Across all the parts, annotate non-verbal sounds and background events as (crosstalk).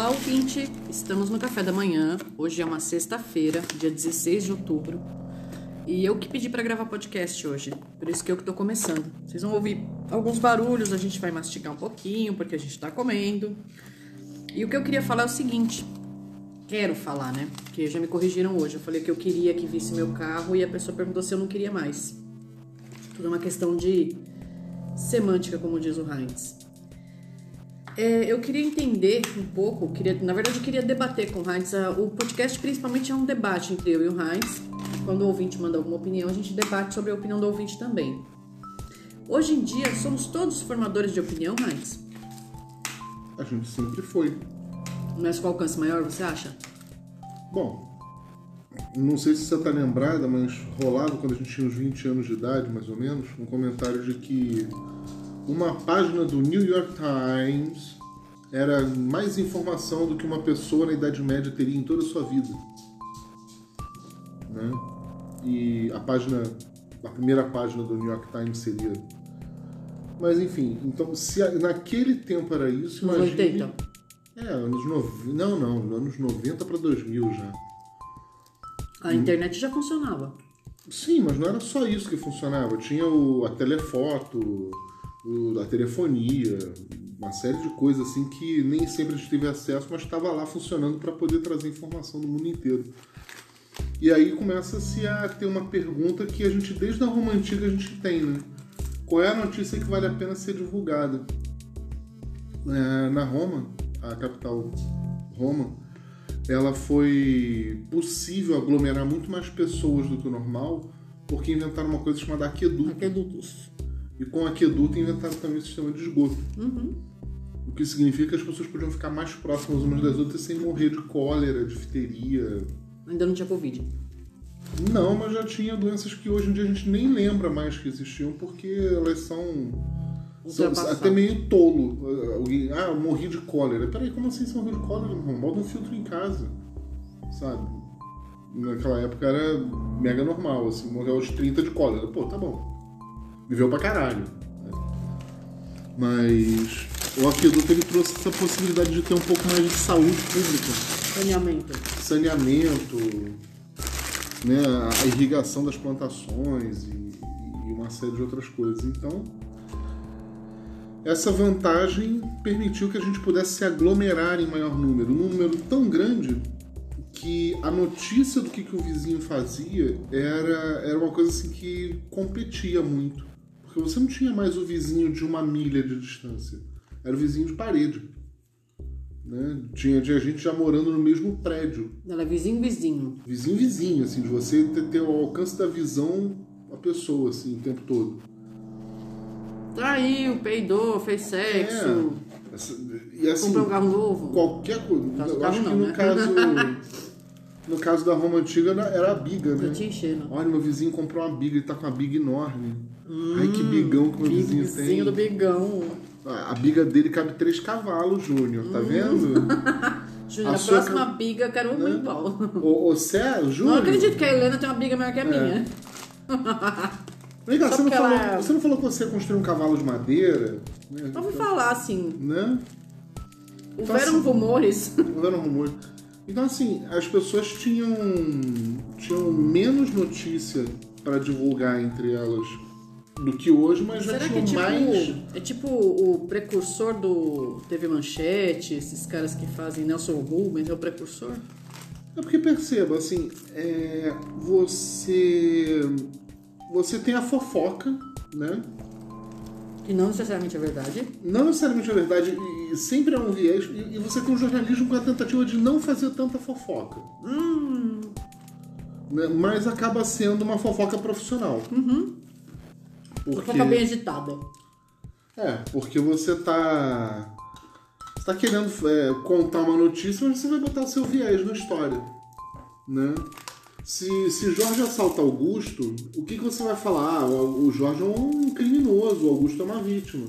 Olá, ouvinte! Estamos no café da manhã. Hoje é uma sexta-feira, dia 16 de outubro. E eu que pedi para gravar podcast hoje, por isso que eu que tô começando. Vocês vão ouvir alguns barulhos, a gente vai mastigar um pouquinho, porque a gente tá comendo. E o que eu queria falar é o seguinte: quero falar, né? Porque já me corrigiram hoje. Eu falei que eu queria que visse meu carro e a pessoa perguntou se eu não queria mais. Tudo é uma questão de semântica, como diz o Heinz. É, eu queria entender um pouco, queria, na verdade eu queria debater com o Heinz. O podcast principalmente é um debate entre eu e o Heinz. Quando o ouvinte manda alguma opinião, a gente debate sobre a opinião do ouvinte também. Hoje em dia, somos todos formadores de opinião, Heinz? A gente sempre foi. Mas com alcance maior, você acha? Bom, não sei se você está lembrada, mas rolava quando a gente tinha uns 20 anos de idade, mais ou menos, um comentário de que uma página do New York Times era mais informação do que uma pessoa na Idade Média teria em toda a sua vida. Né? E a página, a primeira página do New York Times seria. Mas enfim, então se naquele tempo era isso, Nos imagine... 80. É, anos 90. Não, não, anos 90 para 2000 já. A internet já funcionava. Sim, mas não era só isso que funcionava. Tinha o, a telefoto, a telefonia, uma série de coisas assim que nem sempre a gente teve acesso, mas estava lá funcionando para poder trazer informação do mundo inteiro. E aí começa-se a ter uma pergunta que a gente, desde a Roma Antiga, a gente tem, né? Qual é a notícia que vale a pena ser divulgada? É, na Roma, a capital Roma, ela foi possível aglomerar muito mais pessoas do que o normal, porque inventaram uma coisa chamada aqueduto. Aquedutos. E com aqueduto inventaram também o sistema de esgoto. Uhum. O que significa que as pessoas podiam ficar mais próximas umas das outras sem morrer de cólera, difteria. Ainda não tinha Covid. Não, mas já tinha doenças que hoje em dia a gente nem lembra mais que existiam, porque elas são, são até meio tolo. Alguém, ah, eu morri de cólera. Peraí, como assim você morreu de cólera? Irmão? Bota um filtro em casa, sabe? Naquela época era mega normal, assim, morreu aos 30 de cólera. Pô, tá bom. Viveu pra caralho. Mas o aqueduto ele trouxe essa possibilidade de ter um pouco mais de saúde pública Saneamento. saneamento, né, a irrigação das plantações e, e uma série de outras coisas. Então, essa vantagem permitiu que a gente pudesse se aglomerar em maior número, um número tão grande que a notícia do que, que o vizinho fazia era, era uma coisa assim que competia muito. Porque você não tinha mais o vizinho de uma milha de distância, era o vizinho de parede. Né? Tinha, tinha gente já morando no mesmo prédio Ela é vizinho, vizinho. vizinho vizinho, assim, de você ter, ter o alcance da visão a pessoa, assim, o tempo todo. Traiu, peidou, fez sexo, É, essa- e assim, comprou um carro novo. qualquer coisa. Eu acho que no né? caso. (laughs) No caso da Roma Antiga era- a biga, né? Enchendo. Olha, meu vizinho comprou uma biga, ele tá com uma biga enorme. Ai, que bigão que meu vizinho, tem. Hum, Vizinho do bigão. A a biga dele cabe três cavalos, Júnior, Hum. tá vendo? (laughs) Júnior, A a próxima biga eu quero um Né? Ô, ô Cé, Júnior. Não acredito que a Helena tem uma biga maior que a minha. (laughs) Vem cá, Só você não, falou, é- você não falou que você construiu um cavalo de madeira? Né? Só vou falar assim, Né? houveram assim- rumores. Houveram rumores. Então, assim, as pessoas tinham, tinham menos notícia para divulgar entre elas do que hoje, mas já Será que tinham é tipo, mais. é tipo o precursor do TV Manchete, esses caras que fazem Nelson Rubens, é o precursor? É porque perceba, assim, é, você. Você tem a fofoca, né? Que não necessariamente é verdade. Não necessariamente é verdade, e, e sempre é um viés, e, e você tem um jornalismo com a tentativa de não fazer tanta fofoca. Hum, né? Mas acaba sendo uma fofoca profissional. uhum. Porque... Fofoca bem agitada. É, porque você tá. Você tá querendo é, contar uma notícia, mas você vai botar o seu viés na história. Né? Se, se Jorge assalta Augusto, o que, que você vai falar? Ah, o Jorge é um criminoso, o Augusto é uma vítima.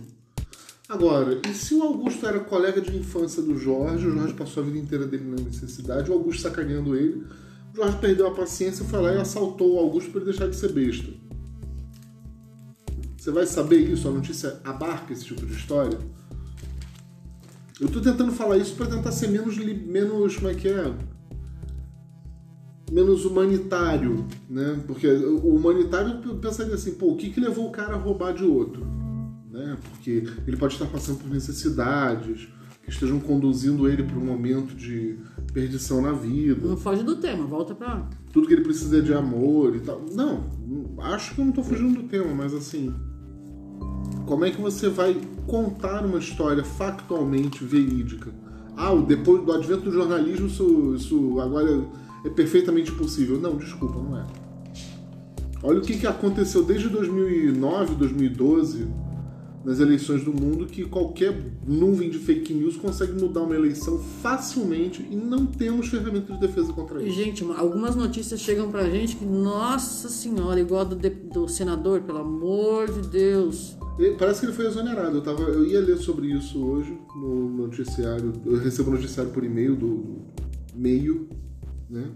Agora, e se o Augusto era colega de infância do Jorge, o Jorge passou a vida inteira dele na necessidade, o Augusto sacaneando ele, o Jorge perdeu a paciência, foi lá e assaltou o Augusto para ele deixar de ser besta. Você vai saber isso? A notícia abarca esse tipo de história? Eu tô tentando falar isso para tentar ser menos, menos. Como é que é? Menos humanitário, né? Porque o humanitário pensaria assim, pô, o que, que levou o cara a roubar de outro? Né? Porque ele pode estar passando por necessidades que estejam conduzindo ele para um momento de perdição na vida. Não foge do tema, volta pra. Tudo que ele precisa é de amor e tal. Não, acho que eu não tô fugindo do tema, mas assim. Como é que você vai contar uma história factualmente verídica? Ah, depois do advento do jornalismo, isso, isso agora é perfeitamente possível. Não, desculpa, não é. Olha o que, que aconteceu desde 2009, 2012 nas eleições do mundo que qualquer nuvem de fake news consegue mudar uma eleição facilmente e não temos ferramentas de defesa contra isso. Gente, algumas notícias chegam pra gente que, nossa senhora, igual do, do senador, pelo amor de Deus. Parece que ele foi exonerado. Eu, tava, eu ia ler sobre isso hoje no noticiário. Eu recebo o noticiário por e-mail do, do meio, né?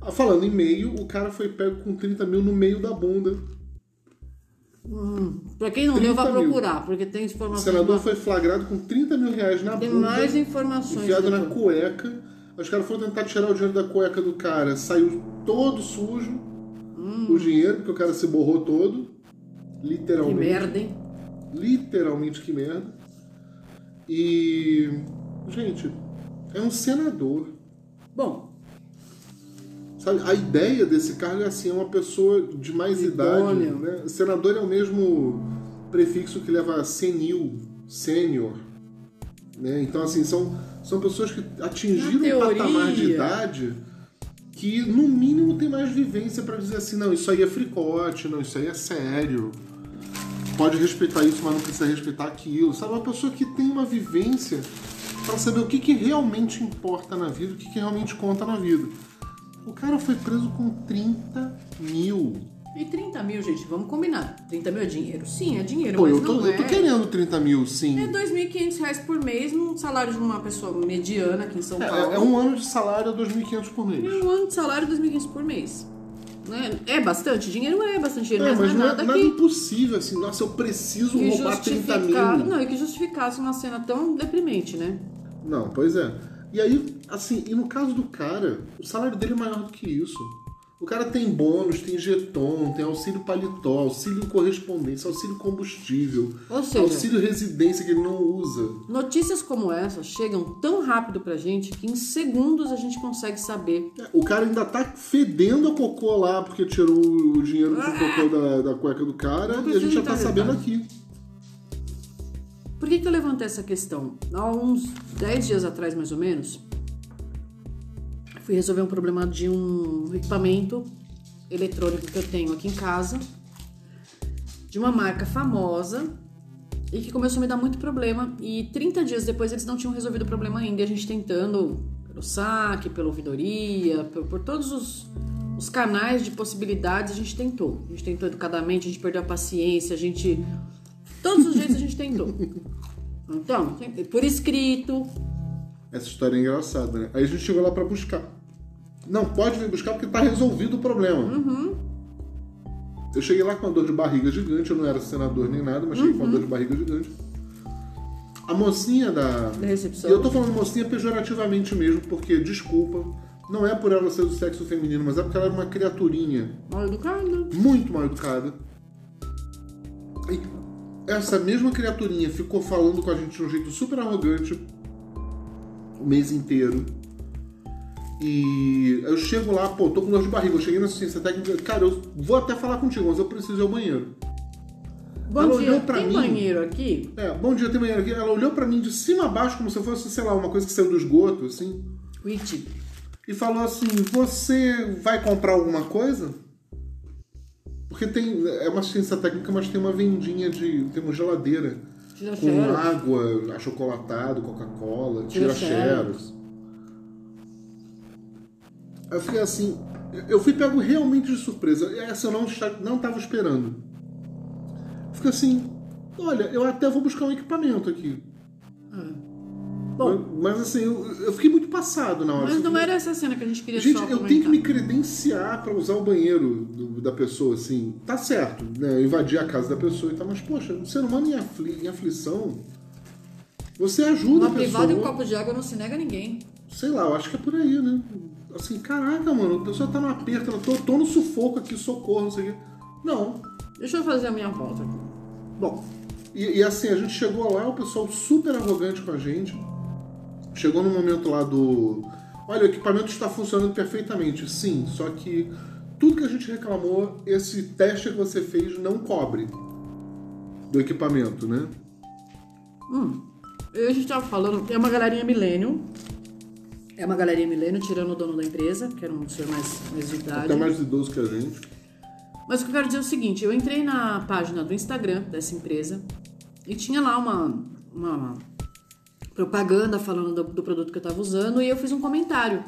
Ah, falando em meio, o cara foi pego com 30 mil no meio da bunda Hum, pra quem não leu, vai procurar, porque tem informações. O senador foi flagrado com 30 mil reais na tem bunda. Tem mais informações. Enfiado na cueca. Os caras foram tentar tirar o dinheiro da cueca do cara. Saiu todo sujo hum. o dinheiro, porque o cara se borrou todo. Literalmente. Que merda, hein? Literalmente que merda. E. Gente, é um senador. Bom, Sabe, a ideia desse cargo é assim, é uma pessoa de mais idade. Né? Senador é o mesmo prefixo que leva senil, sênior. Né? Então, assim, são, são pessoas que atingiram um patamar de idade que, no mínimo, tem mais vivência para dizer assim, não, isso aí é fricote, não, isso aí é sério. Pode respeitar isso, mas não precisa respeitar aquilo. Sabe, uma pessoa que tem uma vivência para saber o que, que realmente importa na vida, o que, que realmente conta na vida. O cara foi preso com 30 mil. E 30 mil, gente, vamos combinar. 30 mil é dinheiro? Sim, é dinheiro, Pô, mas eu tô, não eu tô é... querendo 30 mil, sim. É 2.500 reais por mês, um salário de uma pessoa mediana aqui em São Paulo. É, é um ano de salário a 2.500 por mês. É um ano de salário 2.500 por mês. Né? É bastante dinheiro? É bastante dinheiro, é, mas, mas não é nada, nada que... impossível, assim, nossa, eu preciso que roubar 30 mil. Não, e que justificasse uma cena tão deprimente, né? Não, pois é. E aí, assim, e no caso do cara, o salário dele é maior do que isso. O cara tem bônus, tem jeton, tem auxílio paletó, auxílio correspondência, auxílio combustível, seja, auxílio residência que ele não usa. Notícias como essa chegam tão rápido pra gente que em segundos a gente consegue saber. É, o cara ainda tá fedendo a cocô lá porque tirou o dinheiro do ah, cocô da, da cueca do cara e a gente já tá sabendo aqui. Por que, que eu levantei essa questão? Há uns 10 dias atrás, mais ou menos, fui resolver um problema de um equipamento eletrônico que eu tenho aqui em casa, de uma marca famosa e que começou a me dar muito problema. E 30 dias depois eles não tinham resolvido o problema ainda, e a gente tentando pelo saque, pela ouvidoria, por, por todos os, os canais de possibilidades, a gente tentou. A gente tentou educadamente, a gente perdeu a paciência, a gente Todos os jeitos a gente tentou. Então, por escrito. Essa história é engraçada, né? Aí a gente chegou lá para buscar. Não, pode vir buscar porque tá resolvido o problema. Uhum. Eu cheguei lá com uma dor de barriga gigante, eu não era senador nem nada, mas cheguei uhum. com uma dor de barriga gigante. A mocinha da. Da recepção. E eu tô falando mocinha pejorativamente mesmo, porque, desculpa, não é por ela ser do sexo feminino, mas é porque ela era uma criaturinha. Mal educada. Muito mal educada. Essa mesma criaturinha ficou falando com a gente de um jeito super arrogante o mês inteiro. E eu chego lá, pô, tô com dor de barriga. Eu cheguei na assistência técnica, cara, eu vou até falar contigo, mas eu preciso ir ao banheiro. Bom ela dia, olhou pra tem mim, banheiro aqui? É, bom dia, tem banheiro aqui. Ela olhou pra mim de cima a baixo, como se fosse, sei lá, uma coisa que saiu do esgoto, assim. Witch. E falou assim: Você vai comprar alguma coisa? Porque tem. É uma assistência técnica, mas tem uma vendinha de. Tem uma geladeira. Tira com cheros. água, achocolatado, Coca-Cola, tira, cheros. Eu fiquei assim. Eu fui pego realmente de surpresa. Essa eu não, não estava esperando. Fiquei assim. Olha, eu até vou buscar um equipamento aqui. Ah. Bom, mas, assim, eu, eu, fiquei muito passado na hora. Mas não era essa cena que a gente queria Gente, eu tenho que me credenciar para usar o banheiro do, da pessoa, assim. Tá certo, né? invadir a casa da pessoa e tal, mas, poxa, um ser humano em, afli, em aflição. Você ajuda Uma a privada e um pessoa. copo de água não se nega a ninguém. Sei lá, eu acho que é por aí, né? Assim, caraca, mano, a pessoa tá no aperto, eu tô, tô no sufoco aqui, socorro, não sei o quê. Não. Deixa eu fazer a minha volta aqui. Bom, e, e assim, a gente chegou lá, o pessoal super arrogante com a gente. Chegou no momento lá do. Olha, o equipamento está funcionando perfeitamente. Sim, só que tudo que a gente reclamou, esse teste que você fez não cobre do equipamento, né? E a gente tava falando, é uma galerinha milênio. É uma galerinha milênio, tirando o dono da empresa, que era um senhor mais, mais de idade. Até mais idoso que a gente. Mas o que eu quero dizer é o seguinte, eu entrei na página do Instagram dessa empresa e tinha lá uma, uma propaganda falando do, do produto que eu estava usando e eu fiz um comentário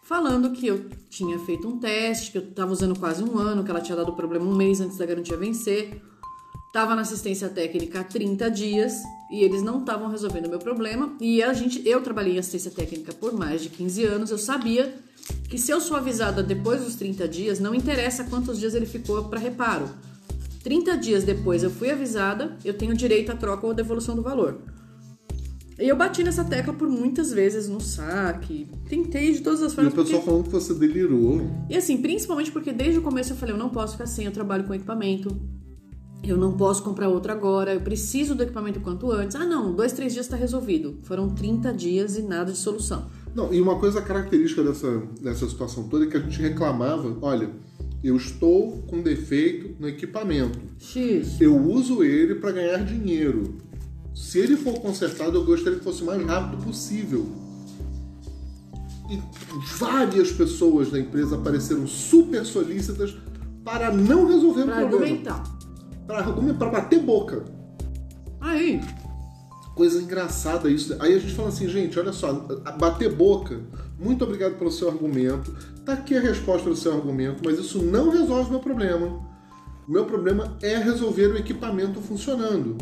falando que eu tinha feito um teste, que eu estava usando quase um ano, que ela tinha dado problema um mês antes da garantia vencer. Tava na assistência técnica há 30 dias e eles não estavam resolvendo o meu problema. E a gente, eu trabalhei em assistência técnica por mais de 15 anos, eu sabia que se eu sou avisada depois dos 30 dias, não interessa quantos dias ele ficou para reparo. 30 dias depois eu fui avisada, eu tenho direito à troca ou devolução do valor. E eu bati nessa tecla por muitas vezes no saque, tentei de todas as E o formas. pessoal porque- falando que você delirou. e assim, principalmente porque desde o começo eu falei, eu não posso ficar sem, eu trabalho com equipamento. Eu não posso comprar outro agora, eu preciso do equipamento quanto antes. Ah, não, dois, três dias está resolvido. Foram 30 dias e nada de solução. Não, e uma coisa característica dessa, dessa situação toda é que a gente reclamava, olha, eu estou com defeito no equipamento. X. Eu uso ele para ganhar dinheiro. Se ele for consertado, eu gostaria que fosse o mais rápido possível. E várias pessoas da empresa apareceram super solícitas para não resolver Pra o problema. argumentar. Para argumentar, para bater boca. Aí, Coisa engraçada isso. Aí a gente fala assim, gente, olha só, bater boca, muito obrigado pelo seu argumento. Tá aqui a resposta do seu argumento, mas isso não resolve meu problema. O meu problema é resolver o equipamento funcionando.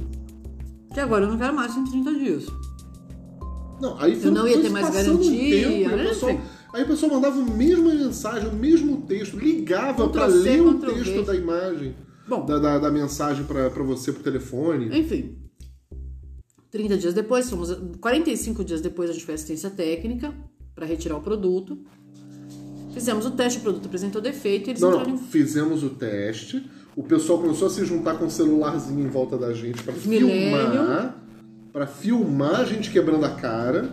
Que agora eu não quero mais em 30 dias. Não, aí Eu não ia foi ter mais o garantia, tempo, o né? pessoal- aí a pessoa mandava a mesma mensagem, o mesmo texto, ligava para ler o texto da imagem, Bom. da, da, da mensagem para você por telefone. Enfim. 30 dias depois, fomos, 45 dias depois a gente fez assistência técnica para retirar o produto. Fizemos o teste, o produto apresentou defeito e eles Não, entraram não, em fizemos o teste. O pessoal começou a se juntar com um celularzinho em volta da gente para filmar, para filmar a gente quebrando a cara.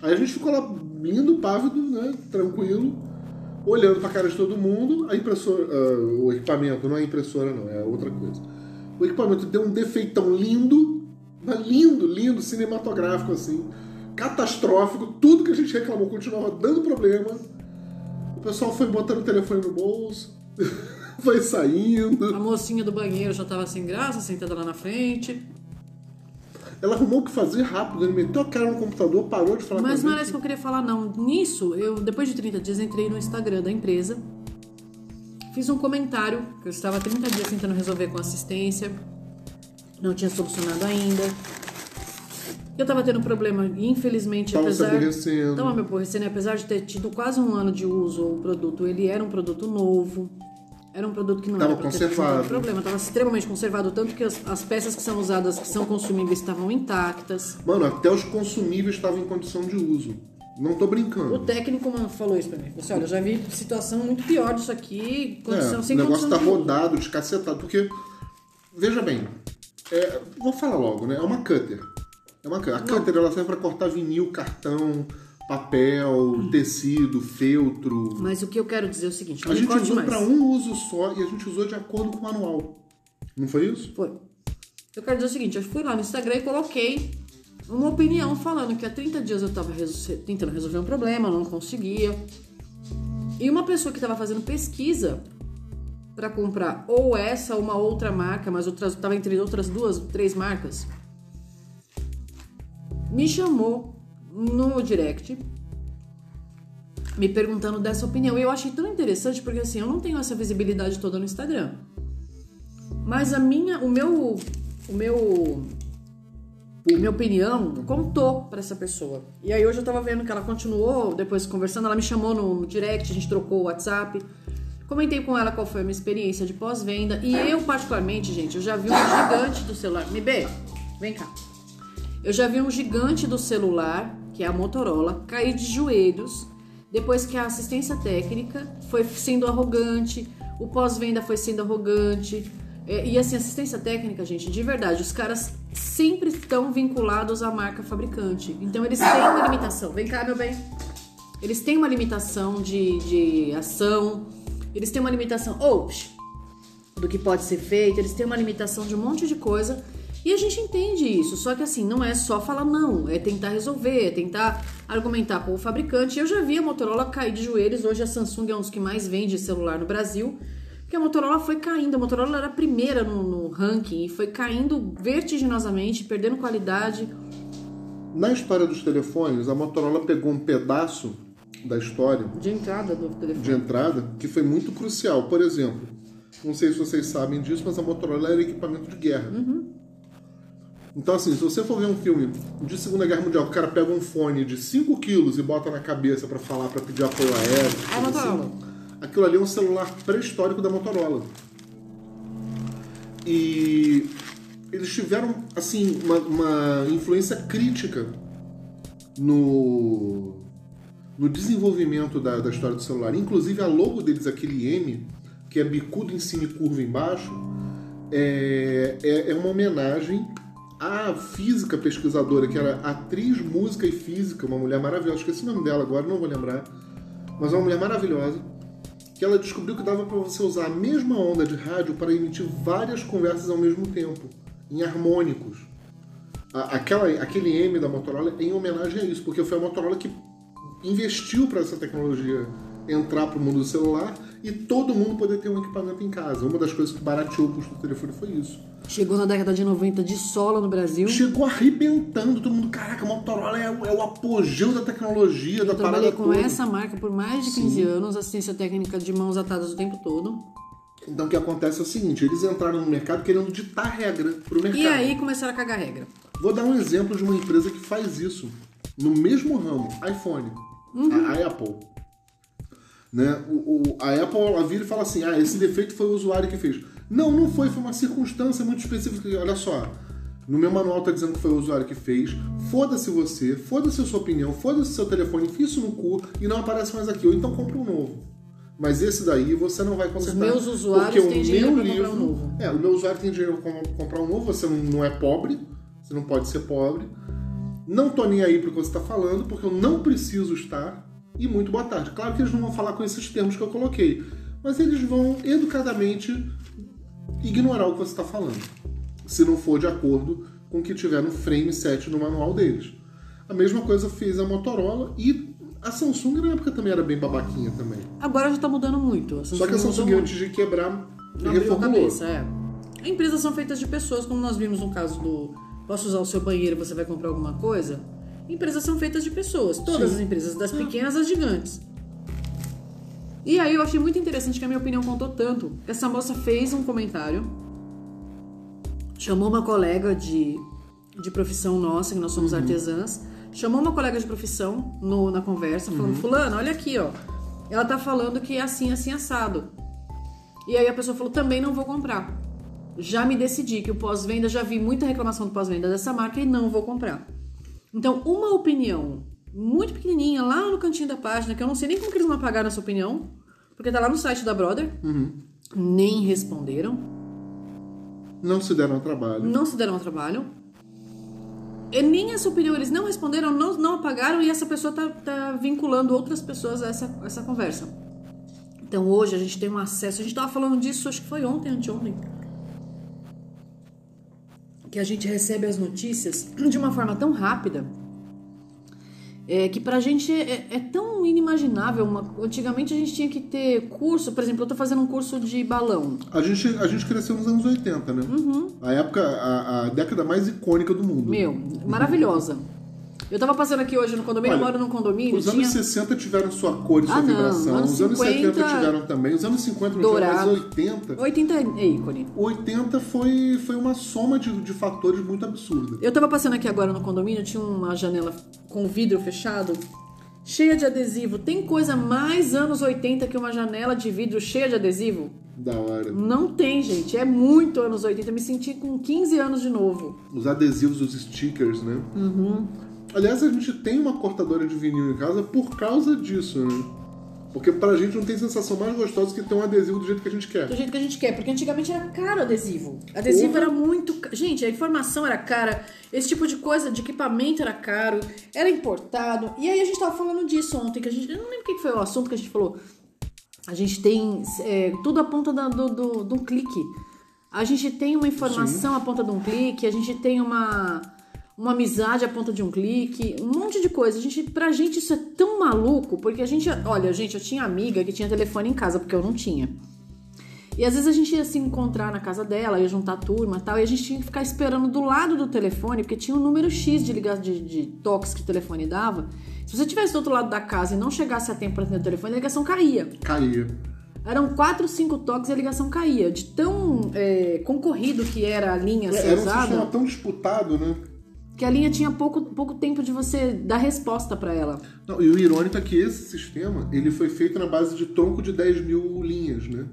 Aí a gente ficou lá lindo, pávido, né, tranquilo, olhando para a cara de todo mundo. A impressora, ah, o equipamento não é impressora não, é outra coisa. O equipamento deu um defeitão lindo, mas lindo, lindo, cinematográfico assim, catastrófico. Tudo que a gente reclamou continuava dando problema. O pessoal foi botando o telefone no bolso, (laughs) (laughs) foi saindo. A mocinha do banheiro já tava sem graça, sentada lá na frente. Ela arrumou o que fazer rápido, ele meteu a cara no computador, parou de falar Mas não era isso que eu queria falar, não. Nisso, eu, depois de 30 dias, entrei no Instagram da empresa. Fiz um comentário, que eu estava há 30 dias tentando resolver com assistência. Não tinha solucionado ainda. Eu tava tendo problema, e infelizmente, Tava se apesar... aborrecendo. Tava me aborrecendo, apesar de ter tido quase um ano de uso o produto, ele era um produto novo. Era um produto que não Tava era ter conservado. tido problema. Tava extremamente conservado, tanto que as, as peças que são usadas, que são consumíveis, estavam intactas. Mano, até os consumíveis estavam em condição de uso. Não tô O brincando. técnico mano, falou isso pra mim. Falou assim, olha, eu já vi situação muito pior disso aqui, condição, É, sem o negócio tá de uso. rodado, descacetado. Porque, veja bem, é, vou falar logo, né? É uma cutter. É uma cutter. A cutter ela serve pra cortar vinil, cartão, papel, tecido, feltro. Mas o que eu quero dizer é o seguinte, A gente usou pra um uso só e a gente usou de acordo com o manual. Não foi isso? Foi. Eu quero dizer o seguinte, eu fui lá no Instagram e coloquei uma opinião falando que há 30 dias eu tava reso- tentando resolver um problema, não conseguia. E uma pessoa que tava fazendo pesquisa pra comprar ou essa ou uma outra marca, mas outras tava entre outras duas, três marcas, me chamou no direct me perguntando dessa opinião. E eu achei tão interessante porque assim, eu não tenho essa visibilidade toda no Instagram. Mas a minha, o meu, o meu, a minha opinião contou pra essa pessoa. E aí hoje eu tava vendo que ela continuou, depois conversando, ela me chamou no direct, a gente trocou o WhatsApp. Comentei com ela qual foi a minha experiência de pós-venda. E eu, particularmente, gente, eu já vi um gigante do celular. MB, vem cá. Eu já vi um gigante do celular, que é a Motorola, cair de joelhos depois que a assistência técnica foi sendo arrogante, o pós-venda foi sendo arrogante. É, e assim, assistência técnica, gente, de verdade, os caras sempre estão vinculados à marca fabricante. Então eles têm uma limitação. Vem cá, meu bem. Eles têm uma limitação de, de ação, eles têm uma limitação oh, do que pode ser feito, eles têm uma limitação de um monte de coisa. E a gente entende isso, só que assim, não é só falar não, é tentar resolver, é tentar argumentar com o fabricante. Eu já vi a Motorola cair de joelhos, hoje a Samsung é um dos que mais vende celular no Brasil, porque a Motorola foi caindo, a Motorola era a primeira no, no ranking e foi caindo vertiginosamente, perdendo qualidade. Na história dos telefones, a Motorola pegou um pedaço da história de entrada do telefone. De entrada, que foi muito crucial. Por exemplo, não sei se vocês sabem disso, mas a Motorola era equipamento de guerra. Uhum. Então, assim, se você for ver um filme de Segunda Guerra Mundial, o cara pega um fone de 5 quilos e bota na cabeça para falar, para pedir apoio aéreo. É a Motorola. Assim, aquilo ali é um celular pré-histórico da Motorola. E eles tiveram, assim, uma, uma influência crítica no, no desenvolvimento da, da história do celular. Inclusive, a logo deles, aquele M, que é bicudo em cima e curva embaixo, é, é, é uma homenagem a física pesquisadora, que era atriz, música e física, uma mulher maravilhosa, esqueci o nome dela agora, não vou lembrar, mas uma mulher maravilhosa, que ela descobriu que dava para você usar a mesma onda de rádio para emitir várias conversas ao mesmo tempo, em harmônicos. Aquela, aquele M da Motorola é em homenagem a isso, porque foi a Motorola que investiu para essa tecnologia entrar para o mundo do celular e todo mundo poder ter um equipamento em casa. Uma das coisas que barateou o custo do telefone foi isso. Chegou na década de 90 de sola no Brasil. Chegou arrebentando, todo mundo, caraca, a Motorola é, o, é o apogeu da tecnologia, Eu da parada trabalhei com essa marca por mais de 15 Sim. anos, assistência técnica de mãos atadas o tempo todo. Então o que acontece é o seguinte, eles entraram no mercado querendo ditar regra pro mercado. E aí começaram a cagar regra. Vou dar um exemplo de uma empresa que faz isso. No mesmo ramo, iPhone. Uhum. A, a Apple. Né? O, o, a Apple ela vira e fala assim: ah, esse defeito foi o usuário que fez. Não, não foi, foi uma circunstância muito específica. Olha só, no meu manual tá dizendo que foi o usuário que fez. Foda-se você, foda-se a sua opinião, foda-se seu telefone, enfia isso no cu e não aparece mais aqui. Ou então compra um novo. Mas esse daí você não vai consertar. Os meus usuários têm dinheiro para comprar um novo. É, o meu usuário tem dinheiro para comprar um novo, você não é pobre, você não pode ser pobre. Não tô nem aí pro que você está falando, porque eu não preciso estar e muito boa tarde. Claro que eles não vão falar com esses termos que eu coloquei, mas eles vão educadamente ignorar o que você está falando, se não for de acordo com o que tiver no frame 7 no manual deles. A mesma coisa fez a Motorola e a Samsung na época também era bem babaquinha também. Agora já está mudando muito. Só que a Samsung antes de quebrar reformulou. Cabeça, é. Empresas são feitas de pessoas, como nós vimos no caso do posso usar o seu banheiro, você vai comprar alguma coisa? Empresas são feitas de pessoas, todas Sim. as empresas, das pequenas às gigantes. E aí eu achei muito interessante que a minha opinião contou tanto. Essa moça fez um comentário, chamou uma colega de, de profissão nossa, que nós somos uhum. artesãs, chamou uma colega de profissão no, na conversa, falando: uhum. Fulano, olha aqui, ó. Ela tá falando que é assim, assim, assado. E aí a pessoa falou: também não vou comprar. Já me decidi que o pós-venda, já vi muita reclamação do pós-venda dessa marca e não vou comprar. Então, uma opinião muito pequenininha lá no cantinho da página, que eu não sei nem como que eles vão apagar essa opinião, porque tá lá no site da Brother, uhum. nem responderam. Não se deram ao trabalho. Não se deram ao trabalho. E nem essa opinião eles não responderam, não, não apagaram e essa pessoa tá, tá vinculando outras pessoas a essa, essa conversa. Então hoje a gente tem um acesso, a gente tava falando disso, acho que foi ontem, anteontem que a gente recebe as notícias de uma forma tão rápida é, que pra gente é, é tão inimaginável. Uma, antigamente a gente tinha que ter curso, por exemplo, eu tô fazendo um curso de balão. A gente, a gente cresceu nos anos 80, né? Uhum. A época, a, a década mais icônica do mundo. Meu, maravilhosa. Eu tava passando aqui hoje no condomínio, Olha, eu moro num condomínio. Os anos 60 tiveram sua cor e sua ah, vibração. Anos os anos 50, 70 tiveram também. Os anos 50 não dourado. tiveram, mas 80. 80 é ícone. 80 foi, foi uma soma de, de fatores muito absurda. Eu tava passando aqui agora no condomínio, tinha uma janela com vidro fechado, cheia de adesivo. Tem coisa mais anos 80 que uma janela de vidro cheia de adesivo? Da hora. Não tem, gente. É muito anos 80. Eu me senti com 15 anos de novo. Os adesivos, os stickers, né? Aliás, a gente tem uma cortadora de vinil em casa por causa disso, né? Porque pra gente não tem sensação mais gostosa que ter um adesivo do jeito que a gente quer. Do jeito que a gente quer, porque antigamente era caro adesivo. Adesivo Porra. era muito. Gente, a informação era cara, esse tipo de coisa, de equipamento era caro, era importado. E aí a gente tava falando disso ontem, que a gente. Eu não lembro o que foi o assunto que a gente falou. A gente tem é, tudo a ponta da- do, do, de um clique. A gente tem uma informação a ponta de um clique, a gente tem uma, uma amizade a ponta de um clique, um monte de coisa. A gente, pra gente isso é tão maluco, porque a gente. Olha, gente, eu tinha amiga que tinha telefone em casa, porque eu não tinha. E às vezes a gente ia se encontrar na casa dela, ia juntar a turma e tal, e a gente tinha que ficar esperando do lado do telefone, porque tinha um número X de, liga- de, de toques que o telefone dava. Se você estivesse do outro lado da casa e não chegasse a tempo para atender o telefone, a ligação caía. Caía. Eram quatro, cinco toques e a ligação caía. De tão é, concorrido que era a linha a ser Era um sistema tão disputado, né? Que a linha tinha pouco, pouco tempo de você dar resposta para ela. Não, e o irônico é que esse sistema ele foi feito na base de tronco de 10 mil linhas, né?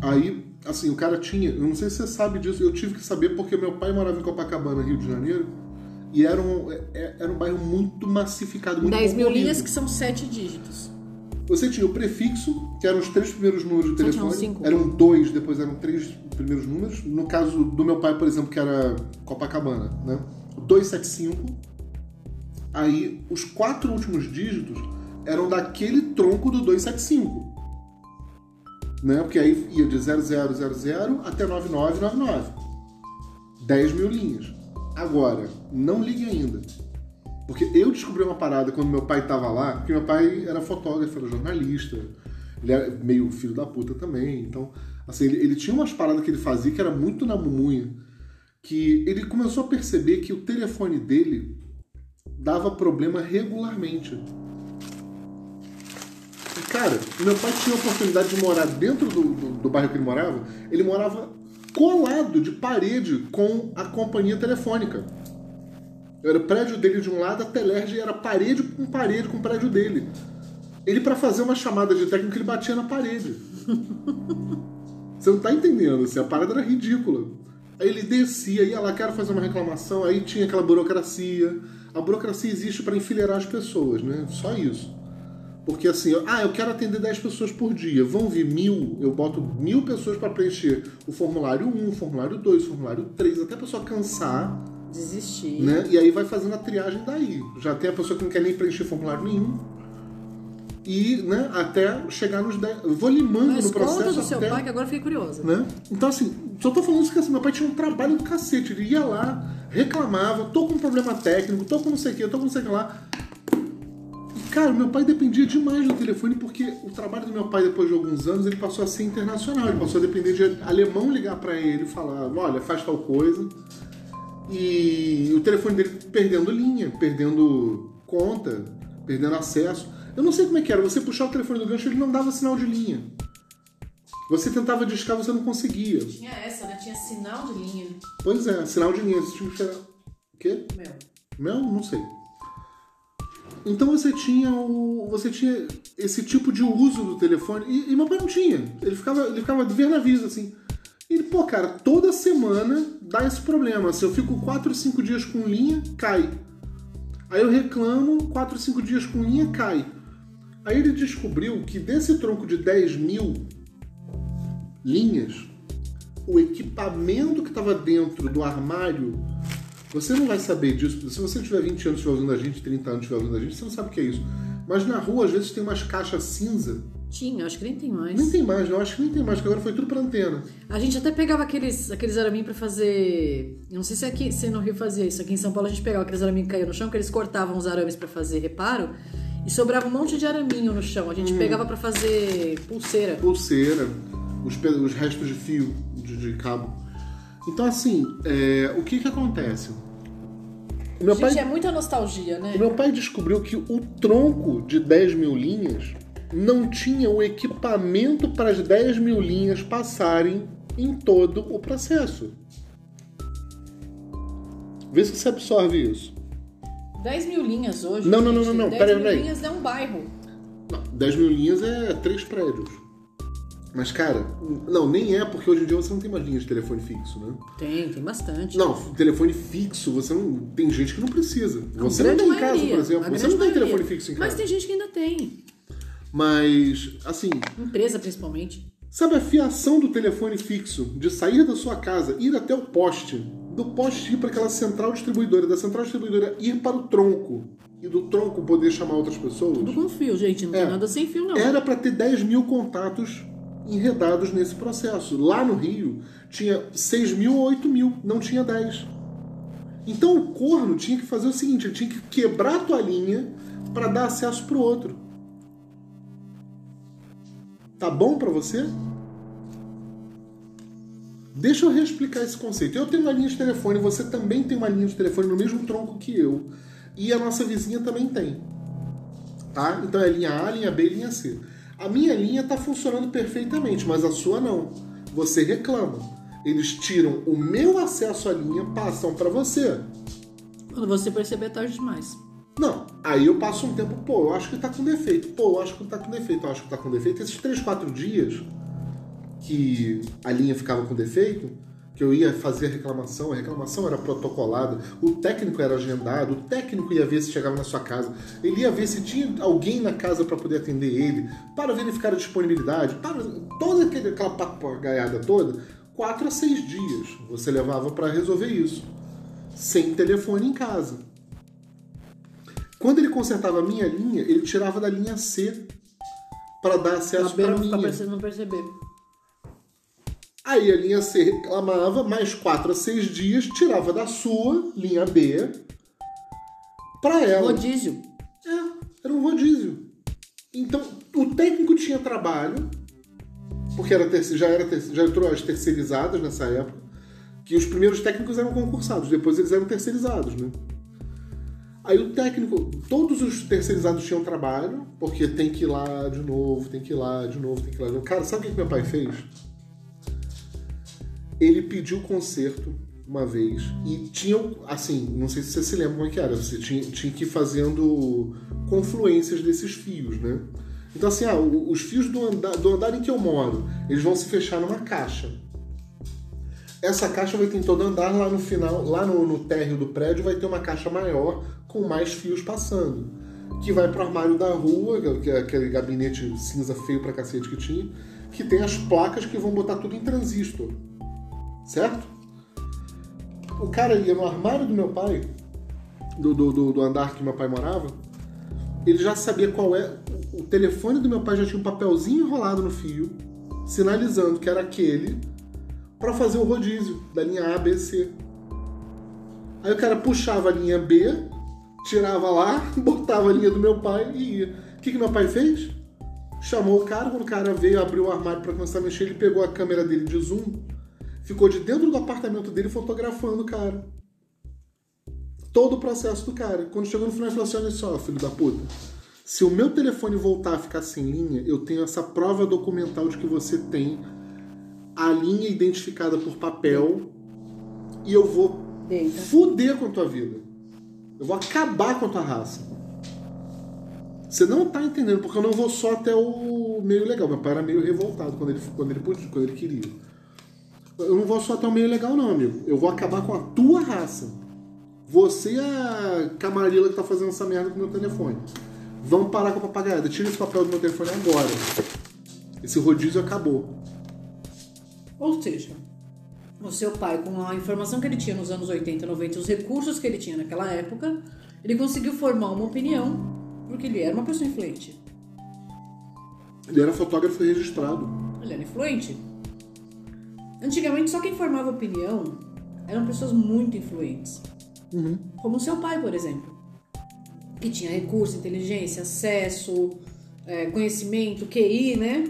Aí, assim, o cara tinha. Eu não sei se você sabe disso, eu tive que saber porque meu pai morava em Copacabana, Rio de Janeiro, e era um, é- era um bairro muito massificado, muito 10 mil linhas que são sete dígitos. Você tinha o prefixo, que eram os três primeiros números do telefone. cinco. Eram dois, depois eram três primeiros números. No caso do meu pai, por exemplo, que era Copacabana, né? O 275. Aí, os quatro últimos dígitos eram daquele tronco do 275. Né? Porque aí ia de 0000 até 9999. 10 mil linhas. Agora, não ligue ainda. Porque eu descobri uma parada quando meu pai tava lá, porque meu pai era fotógrafo, era jornalista, ele era meio filho da puta também, então, assim, ele, ele tinha umas paradas que ele fazia que era muito na mumunha, que ele começou a perceber que o telefone dele dava problema regularmente. E, cara, meu pai tinha a oportunidade de morar dentro do, do, do bairro que ele morava, ele morava colado de parede com a companhia telefônica. Era o prédio dele de um lado, a Telerge era parede com parede com o prédio dele. Ele, pra fazer uma chamada de técnico, ele batia na parede. (laughs) Você não tá entendendo, assim, a parada era ridícula. Aí ele descia, ia lá, quero fazer uma reclamação, aí tinha aquela burocracia. A burocracia existe para enfileirar as pessoas, né? Só isso. Porque assim, ah, eu quero atender 10 pessoas por dia. Vão vir mil, eu boto mil pessoas para preencher o formulário 1, o formulário 2, o formulário 3, até a pessoa cansar Desistir. né? E aí vai fazendo a triagem daí. Já tem a pessoa que não quer nem preencher formulário nenhum. E, né, até chegar nos 10. Eu vou limando Mas no processo conta do seu até, pai, que agora eu fiquei curiosa. né? Então, assim, só tô falando isso que assim, meu pai tinha um trabalho do cacete. Ele ia lá, reclamava, tô com um problema técnico, tô com não sei o que, tô com não sei o que lá. Cara, meu pai dependia demais do telefone porque o trabalho do meu pai, depois de alguns anos, ele passou a ser internacional. Ele passou a depender de alemão ligar pra ele e falar: olha, faz tal coisa. E o telefone dele perdendo linha, perdendo conta, perdendo acesso. Eu não sei como é que era. Você puxar o telefone do gancho, ele não dava sinal de linha. Você tentava discar, você não conseguia. Tinha essa, né? Tinha sinal de linha. Pois é, sinal de linha. Você tinha que esperar. O quê? Meu. Mel? Não sei. Então você tinha o. Você tinha esse tipo de uso do telefone. E, e meu pai não tinha. Ele ficava, ele ficava de ver na vista, assim. Ele, pô, cara, toda semana dá esse problema. Se eu fico 4, 5 dias com linha, cai. Aí eu reclamo, 4, 5 dias com linha, cai. Aí ele descobriu que desse tronco de 10 mil linhas, o equipamento que estava dentro do armário você não vai saber disso. Se você tiver 20 anos estiver ouvindo a gente, 30 anos estiver ouvindo a gente, você não sabe o que é isso. Mas na rua, às vezes, tem umas caixas cinza. Tinha, acho que nem tem mais. Nem tem mais, não. Acho que nem tem mais, porque agora foi tudo pra antena. A gente até pegava aqueles, aqueles araminhos pra fazer. Eu não sei se aqui se no Rio fazia isso. Aqui em São Paulo a gente pegava aqueles araminhos que caíam no chão, que eles cortavam os arames pra fazer reparo. E sobrava um monte de araminho no chão. A gente pegava pra fazer pulseira. Pulseira, os, os restos de fio de, de cabo. Então, assim, é, o que que acontece? Meu, gente, pai, é muita nostalgia, né? meu pai descobriu que o tronco de 10 mil linhas não tinha o equipamento para as 10 mil linhas passarem em todo o processo. Vê se você absorve isso. 10 mil linhas hoje. Não, não, não, não, não, 10 peraí, mil peraí. linhas é um bairro. Não, 10 mil linhas é três prédios. Mas, cara, não, nem é porque hoje em dia você não tem mais linha de telefone fixo, né? Tem, tem bastante. Não, telefone fixo, você não. Tem gente que não precisa. Você não tem em casa, por exemplo. Você não tem maioria. telefone fixo em casa. Mas tem gente que ainda tem. Mas, assim, Empresa, principalmente. sabe a fiação do telefone fixo de sair da sua casa, ir até o poste, do poste ir para aquela central distribuidora, da central distribuidora ir para o tronco e do tronco poder chamar outras pessoas? Tudo com fio, gente. Não É. tem nada sem fio, não. Era para ter 10 mil contatos enredados nesse processo. Lá no Rio, tinha 6 mil ou 8 mil, não tinha 10. Então o corno tinha que fazer o seguinte: ele tinha que quebrar a tua linha para dar acesso pro outro. Tá bom para você? Deixa eu reexplicar esse conceito. Eu tenho uma linha de telefone, você também tem uma linha de telefone no mesmo tronco que eu. E a nossa vizinha também tem. Tá? Então é linha A, linha B e linha C. A minha linha está funcionando perfeitamente, mas a sua não. Você reclama. Eles tiram o meu acesso à linha, passam para você. Quando você perceber, é tarde demais. Não, aí eu passo um tempo, pô, eu acho que tá com defeito. Pô, eu acho que tá com defeito, eu acho que tá com defeito. Esses 3, 4 dias que a linha ficava com defeito, que eu ia fazer a reclamação, a reclamação era protocolada, o técnico era agendado, o técnico ia ver se chegava na sua casa, ele ia ver se tinha alguém na casa para poder atender ele, para verificar a disponibilidade, para toda aquele, aquela papagaiada toda, 4 a 6 dias você levava para resolver isso, sem telefone em casa. Quando ele consertava a minha linha, ele tirava da linha C para dar acesso para não minha. perce- não perceber. Aí a linha C reclamava, mais 4 a 6 dias, tirava da sua, linha B, para ela. Rodízio. É, era um rodízio. Então, o técnico tinha trabalho, porque era já, era já entrou as terceirizadas nessa época, que os primeiros técnicos eram concursados, depois eles eram terceirizados, né? Aí o técnico, todos os terceirizados tinham trabalho, porque tem que ir lá de novo, tem que ir lá de novo, tem que ir lá de novo. Cara, sabe o que meu pai fez? Ele pediu conserto uma vez e tinha, assim, não sei se você se lembra como é que era, você tinha, tinha que ir fazendo confluências desses fios, né? Então, assim, ah, os fios do andar, do andar em que eu moro, eles vão se fechar numa caixa. Essa caixa vai ter em todo andar, lá no final, lá no, no térreo do prédio, vai ter uma caixa maior com mais fios passando. Que vai pro armário da rua, que é aquele gabinete cinza feio pra cacete que tinha, que tem as placas que vão botar tudo em transistor. Certo? O cara ia no armário do meu pai, do, do, do- do andar que meu pai morava, ele já sabia qual é. O telefone do meu pai já tinha um papelzinho enrolado no fio, sinalizando que era aquele, para fazer o rodízio da linha A, B, C. Aí o cara puxava a linha B, tirava lá, (laughs) botava a linha do meu pai e ia. O que, que meu pai fez? Chamou o cara, quando o cara veio, abriu o armário para começar a mexer, ele pegou a câmera dele de zoom, ficou de dentro do apartamento dele fotografando o cara. Todo o processo do cara. Quando chegou no final, ele falou assim: olha só, filho da puta. Se o meu telefone voltar a ficar sem linha, eu tenho essa prova documental de que você tem a linha identificada por papel e eu vou Deita. fuder com a tua vida. Eu vou acabar com a tua raça. Você não tá entendendo, porque eu não vou só até o meio legal. Meu pai era meio revoltado quando ele, quando ele, podia, quando ele queria. Eu não vou só até o meio legal, não, amigo. Eu vou acabar com a tua raça. Você e a camarila que tá fazendo essa merda com o meu telefone. Vamos parar com a papagaiada. Tira esse papel do meu telefone agora. Esse rodízio acabou. Ou seja, o seu pai, com a informação que ele tinha nos anos 80, 90, os recursos que ele tinha naquela época, ele conseguiu formar uma opinião, porque ele era uma pessoa influente. Ele era fotógrafo registrado. Ele era influente. Antigamente, só quem formava opinião eram pessoas muito influentes. Como o seu pai, por exemplo. Que tinha recurso, inteligência, acesso, é, conhecimento, QI, né?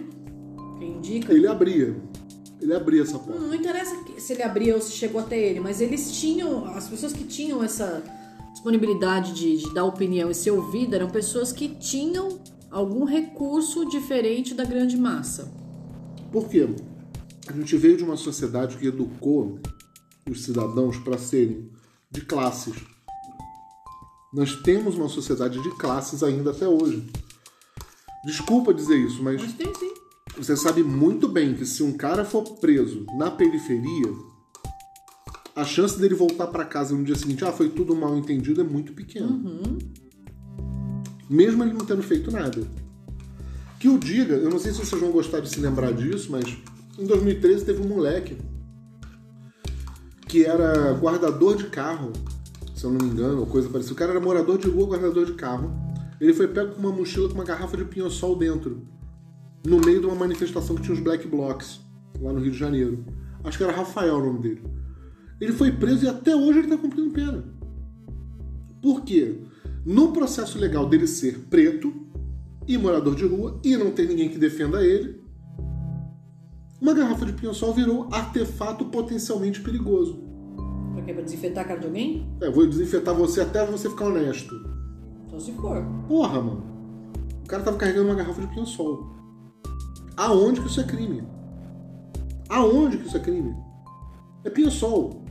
Quem indica. Ele abria. Ele abria essa porta. Não, não interessa se ele abria ou se chegou até ele, mas eles tinham. As pessoas que tinham essa disponibilidade de, de dar opinião e ser ouvida eram pessoas que tinham algum recurso diferente da grande massa. Por quê? A gente veio de uma sociedade que educou os cidadãos para serem de classes. Nós temos uma sociedade de classes ainda até hoje. Desculpa dizer isso, mas Mas tem sim. Você sabe muito bem que se um cara for preso na periferia, a chance dele voltar para casa no dia seguinte, ah, foi tudo mal entendido, é muito pequena. Uhum. Mesmo ele não tendo feito nada. Que o diga, eu não sei se vocês vão gostar de se lembrar disso, mas em 2013 teve um moleque que era guardador de carro, se eu não me engano, ou coisa parecida. O cara era morador de rua, guardador de carro. Ele foi pego com uma mochila com uma garrafa de pinho-sol dentro, no meio de uma manifestação que tinha os Black Blocs, lá no Rio de Janeiro. Acho que era Rafael o nome dele. Ele foi preso e até hoje ele está cumprindo pena. Por quê? No processo legal dele ser preto e morador de rua e não ter ninguém que defenda ele, uma garrafa de pinho-sol virou artefato potencialmente perigoso. Pra quê? Pra desinfetar a cara de alguém? É, vou desinfetar você até você ficar honesto. Só se for. Porra, mano. O cara tava carregando uma garrafa de pinho-sol. Aonde que isso é crime? Aonde que isso é crime? É pinho-sol.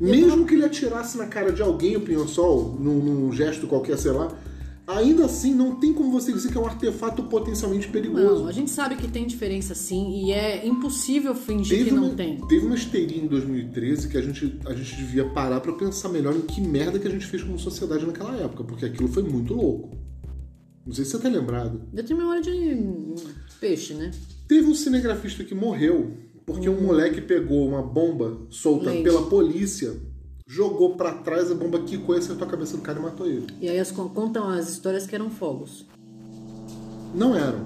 Mesmo que ele atirasse na cara de alguém o pinho-sol, num, num gesto qualquer, sei lá, ainda assim não tem como você dizer que é um artefato potencialmente perigoso. Não, a gente sabe que tem diferença sim e é impossível fingir Teve que não uma, tem. teve uma histeria em 2013 que a gente, a gente devia parar pra pensar melhor em que merda que a gente fez como sociedade naquela época, porque aquilo foi muito louco. Não sei se você tá lembrado. Eu tenho memória de hum, peixe, né? Teve um cinegrafista que morreu porque um moleque pegou uma bomba solta Leite. pela polícia, jogou pra trás, a bomba quicou e acertou a cabeça do cara e matou ele. E aí as, con- contam as histórias que eram fogos. Não eram.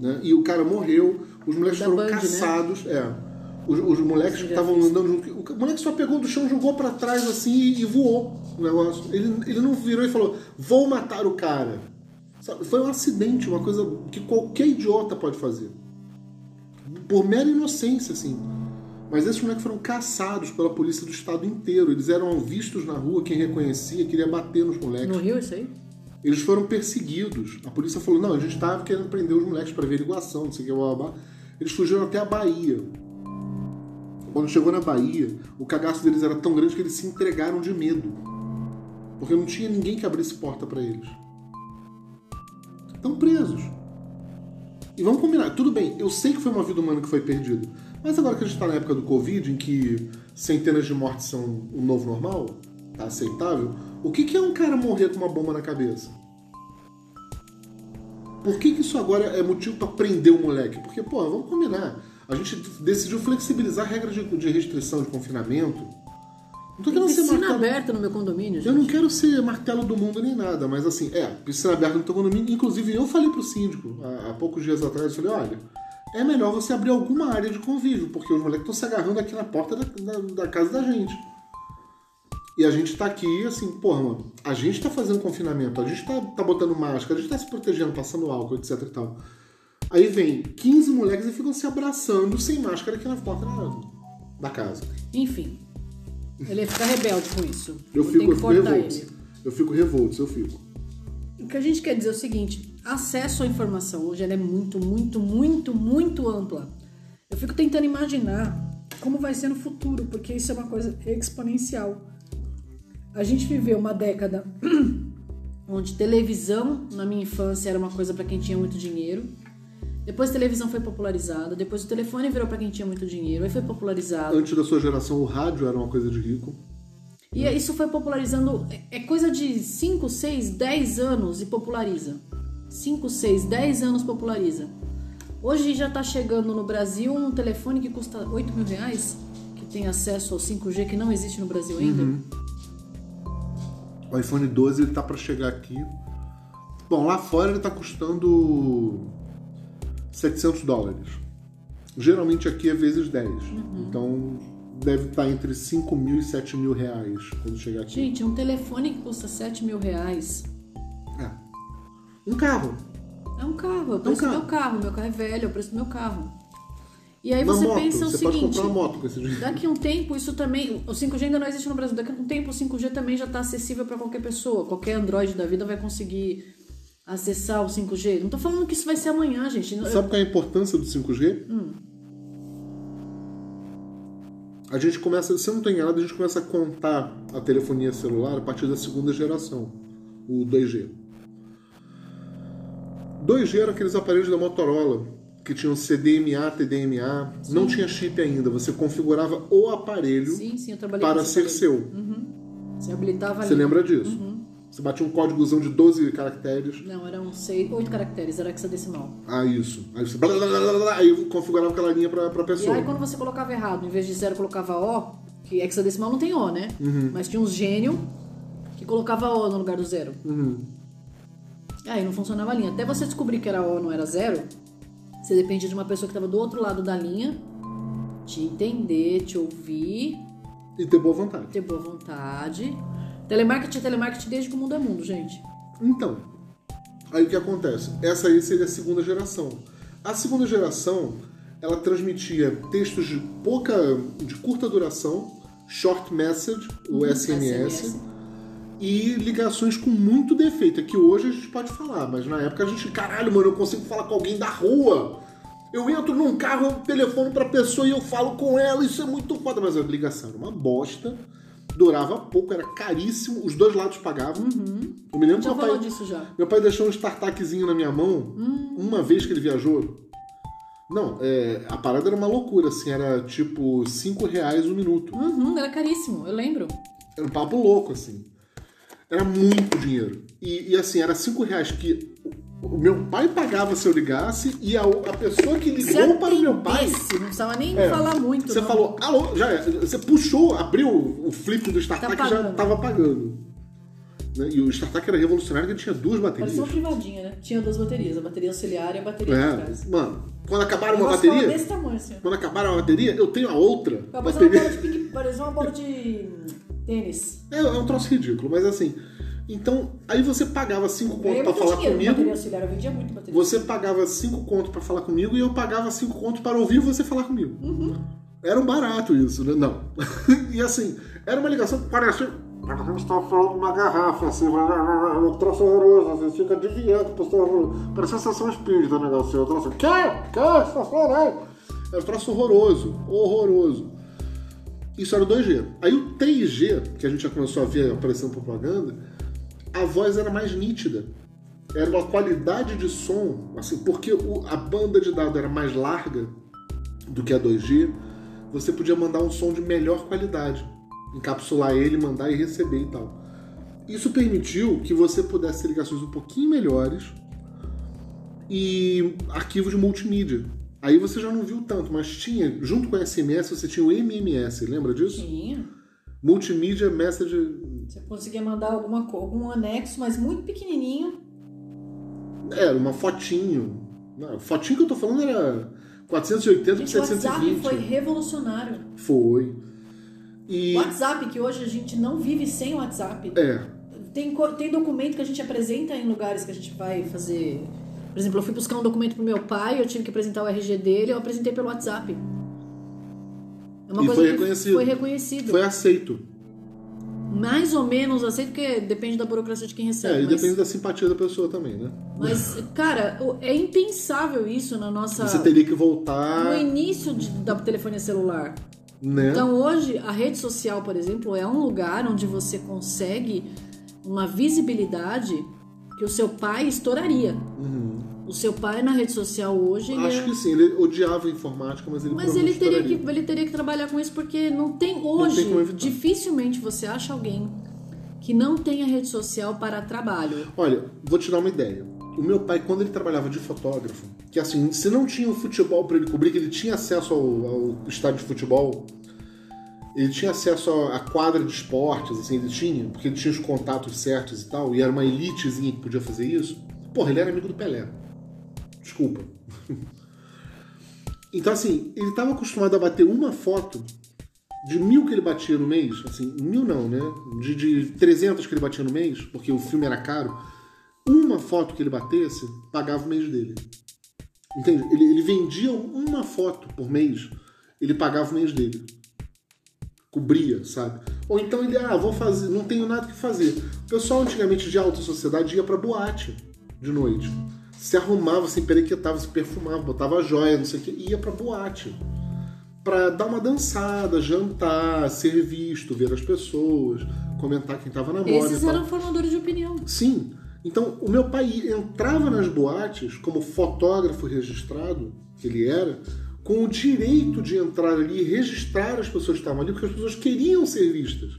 Né? E o cara morreu, os moleques Da foram Band, né? caçados. É. Os, os moleques que estavam andando junto. O moleque só pegou do chão, jogou pra trás assim e, e voou o negócio. Ele, ele não virou e falou: Vou matar o cara. Sabe? Foi um acidente, uma coisa que qualquer idiota pode fazer. Por mera inocência, assim. Mas esses moleques foram caçados pela polícia do estado inteiro. Eles eram vistos na rua, quem reconhecia queria bater nos moleques. No Rio, isso aí? Eles foram perseguidos. A polícia falou: não, a gente estava querendo prender os moleques para averiguação, não sei o que, blá, blá, blá. Eles fugiram até a Bahia. Quando chegou na Bahia, o cagaço deles era tão grande que eles se entregaram de medo. Porque não tinha ninguém que abrisse porta para eles. Estão presos. E vamos combinar, tudo bem, eu sei que foi uma vida humana que foi perdida. Mas agora que a gente está na época do Covid, em que centenas de mortes são o novo normal, tá aceitável, o que, que é um cara morrer com uma bomba na cabeça? Por que, que isso agora é motivo para prender o moleque? Porque, pô, vamos combinar. A gente decidiu flexibilizar a regra de, de restrição de confinamento. Não tô querendo ser piscina martelo. aberta no meu condomínio, Eu não gente. quero ser martelo do mundo nem nada, mas assim, é, piscina aberta no teu condomínio. Inclusive, eu falei pro síndico há, há poucos dias atrás, eu falei, olha, é melhor você abrir alguma área de convívio, porque os moleques estão se agarrando aqui na porta da, da, da casa da gente. E a gente tá aqui, assim, porra, mano, a gente tá fazendo confinamento, a gente tá, tá botando máscara, a gente tá se protegendo, passando álcool, etc e tal. Aí vem 15 moleques e ficam se abraçando sem máscara aqui na porta da, da casa. Enfim. Ele ia ficar rebelde com isso. Eu Tem fico, eu fico revolto. ele. Eu fico revolto, eu fico. O que a gente quer dizer é o seguinte: acesso à informação hoje é muito, muito, muito, muito ampla. Eu fico tentando imaginar como vai ser no futuro, porque isso é uma coisa exponencial. A gente viveu uma década (clears throat) onde televisão na minha infância era uma coisa para quem tinha muito dinheiro. Depois a televisão foi popularizada, depois o telefone virou para quem tinha muito dinheiro, aí foi popularizado. Antes da sua geração, o rádio era uma coisa de rico. E isso foi popularizando. é- É coisa de 5, 6, 10 anos e populariza. 5, 6, 10 anos populariza. Hoje já tá chegando no Brasil um telefone que custa 8 mil reais, que tem acesso ao 5G que não existe no Brasil ainda. O iPhone 12 ele tá para chegar aqui. Bom, lá fora ele tá custando 700 dólares. Geralmente aqui é vezes 10. Então deve estar entre 5 mil e 7 mil reais quando chegar aqui. Gente, um telefone que custa 7 mil reais É. Um carro. é um carro, é o preço do carro. meu carro. Meu carro é velho, é o preço do meu carro. E aí Uma você moto. pensa o Você pode seguinte. comprar uma moto com esse dinheiro. Daqui a um tempo, isso também. O 5G ainda não existe no Brasil. Daqui a um tempo, o 5G também já está acessível para qualquer pessoa. Qualquer Android da vida vai conseguir acessar o 5G. Não tô falando que isso vai ser amanhã, gente. Eu- Sabe qual é a importância do 5G? A gente começa, se eu não estou enganado, a gente começa a contar a telefonia celular a partir da segunda geração, o 2G. 2G eram aqueles aparelhos da Motorola que tinham CDMA, TDMA, não tinha chip ainda. Você configurava o aparelho Sim, sim, eu para ser aparelho. seu. Você habilitava Você ali. lembra disso? Uhum. Você batia um códigozão de 12 caracteres. Não, eram seis, oito caracteres, era hexadecimal. Ah, isso. Aí você blá, blá, blá, blá, blá, aí configurava aquela linha pra, pra E pessoa. aí quando você colocava errado, em vez de zero colocava O, que hexadecimal não tem O, né? Uhum. Mas tinha uns gênio que colocava O no lugar do zero. Uhum. Aí não funcionava a linha. Até você descobrir que era O não era zero, você dependia de uma pessoa que estava do outro lado da linha, te entender, te ouvir, E ter boa vontade. ter boa vontade. Telemarketing é telemarketing desde que o mundo é mundo, gente. Então, aí o que acontece? Essa aí seria a segunda geração. A segunda geração, ela transmitia textos de pouca, de curta duração, short message, o SMS, SMS. e ligações com muito defeito. É que hoje a gente pode falar, mas na época a gente, caralho, mano, eu consigo falar com alguém da rua. Eu entro num carro, eu telefono pra pessoa e eu falo com ela, isso é muito foda. Mas a ligação era uma bosta, durava pouco, era caríssimo, os dois lados pagavam. Eu me lembro que Já meu pai, disso já. meu pai deixou um startupzinho na minha mão uma vez que ele viajou. Não, é, a parada era uma loucura, assim, era tipo 5 reais um minuto. Uhum, era caríssimo, eu lembro. Era um papo louco, assim. Era muito dinheiro. E, e, assim, era 5 reais que o meu pai pagava se eu ligasse e a, a pessoa que ligou para o meu pai. Não precisava nem É, falar muito. Você não. falou, alô, já é. Você puxou, abriu o flip do StarTAC Tá e já pagando. tava pagando. Né? E o StarTAC era revolucionário que ele tinha duas baterias. Parecia uma privadinha, né? Tinha duas baterias, a bateria auxiliar e a bateria de É, trás. mano, quando acabar O uma bateria, desse tamanho, assim. quando acabar uma bateria, eu tenho a outra Parecia uma bola de parecia uma bola de tênis. É, é um troço ridículo, mas assim. Então, aí você pagava 5 Aí conto muito falar dinheiro com comigo. auxiliar, eu vendia muito bateria. Você pagava 5 conto pra falar comigo e eu pagava 5 conto para ouvir você falar comigo. Era um barato isso, né? Não. (laughs) e assim, era uma ligação que parecia. Você estava falando uma garrafa, assim, um troço horroroso, você fica adivinhando, pessoal. Parecia sessão espírita o negócio. Eu troço, tá falando? Era um troço horroroso, horroroso. Isso era o 2G. Aí o 3G, que a gente já começou a ver aparecendo propaganda, a voz era mais nítida. Era uma qualidade de som, assim, porque o- a banda de dados era mais larga do que a 2G, você podia mandar um som de melhor qualidade. Encapsular ele, mandar e receber e tal. Isso permitiu que você pudesse ter ligações um pouquinho melhores e arquivos de multimídia. Aí você já não viu tanto, mas tinha, junto com o SMS, você tinha o MMS, lembra disso? Tinha. Multimídia Message. Você conseguia mandar alguma, algum anexo, mas muito pequenininho. Era uma fotinho. Não, a fotinho que eu tô falando era 480 por Gente, o WhatsApp 720. foi revolucionário. Foi. E. WhatsApp, que hoje a gente não vive sem o WhatsApp. É. Tem, tem documento que a gente apresenta em lugares que a gente vai fazer. Por exemplo, eu fui buscar um documento pro meu pai, eu tive que apresentar o RG dele, eu apresentei pelo WhatsApp. É uma E coisa foi reconhecido. foi reconhecido. Foi aceito. Mais ou menos aceito, porque depende da burocracia de quem recebe. É, e mas, depende da simpatia da pessoa também, né? mas, cara, é impensável isso na nossa. Você teria que No voltar, início de- da telefonia celular. né? Então hoje a rede social, por exemplo, é um lugar onde você consegue uma visibilidade que o seu pai estouraria. O seu pai na rede social hoje. Acho é- que sim, ele odiava a informática, mas ele mas ele teria, que, ele teria que trabalhar com isso porque não tem hoje, tem como evitar. dificilmente você acha alguém que não tenha rede social para trabalho. Olha, vou te dar uma ideia. O meu pai, quando ele trabalhava de fotógrafo, que assim, se não tinha o futebol para ele cobrir, que ele tinha acesso ao, ao estádio de futebol, ele tinha acesso à quadra de esportes, assim, ele tinha, porque ele tinha os contatos certos e tal, e era uma elitezinha que podia fazer isso. Porra, ele era amigo do Pelé. Desculpa. (laughs) Então, assim, ele estava acostumado a bater uma foto de mil que ele batia no mês, assim, mil não, né? De, de 300 que ele batia no mês, porque o filme era caro, uma foto que ele batesse pagava o mês dele. Entende? Ele, ele vendia uma foto por mês, ele pagava o mês dele. Cobria, sabe? Ou então ele, ah, vou fazer, não tenho nada que fazer. O pessoal antigamente de alta sociedade ia pra boate de noite. Se arrumava, se emperequetava, se perfumava, botava joia, não sei o que, e ia pra boate para dar uma dançada, jantar, ser visto, ver as pessoas, comentar quem tava na moda. Esses eram formadores de opinião. Sim. Então, o meu pai entrava nas boates como fotógrafo registrado, que ele era, com o direito de entrar ali e registrar as pessoas que estavam ali, porque as pessoas queriam ser vistas.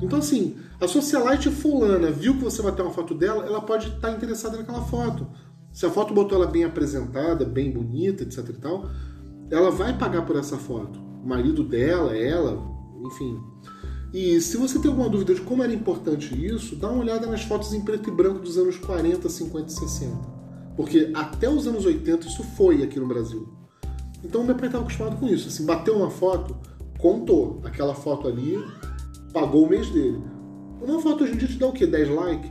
Então, assim, a socialite fulana viu que você vai ter uma foto dela, ela pode estar interessada naquela foto. Se a foto botou ela bem apresentada, bem bonita, etc e tal, ela vai pagar por essa foto. O marido dela, ela, enfim. E se você tem alguma dúvida de como era importante isso, dá uma olhada nas fotos em preto e branco dos anos 40, 50 e 60. Porque até os anos 80 isso foi aqui no Brasil. Então meu pai estava acostumado com isso. Assim, bateu uma foto, contou. Aquela foto ali pagou o mês dele. Uma foto hoje em dia te dá o quê? 10 likes?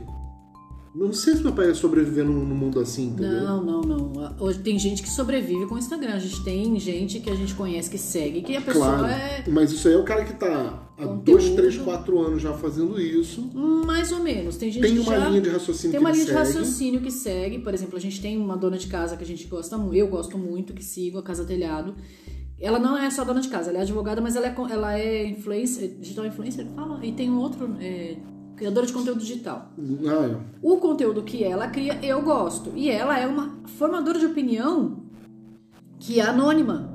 Não sei se meu pai ia sobreviver num, num mundo assim, entendeu? Não, não, não. Hoje tem gente que sobrevive com o Instagram. A gente tem gente que a gente conhece que segue, que a pessoa Claro, é mas isso aí é o cara que tá há Conteúdo. 2, 3, 4 anos já fazendo isso. mais ou menos. Tem gente Tem que uma já linha de raciocínio tem que uma ele linha de segue. raciocínio que segue. Por exemplo, a gente tem uma dona de casa que a gente gosta muito, eu gosto muito, que sigo, a Casa Telhado. Ela não é só dona de casa, ela é advogada, mas ela é, ela é influencer, digital influencer, fala, e tem um outro, é, criadora de conteúdo digital. Ah, é. O conteúdo que ela cria, eu gosto. E ela é uma formadora de opinião que é anônima.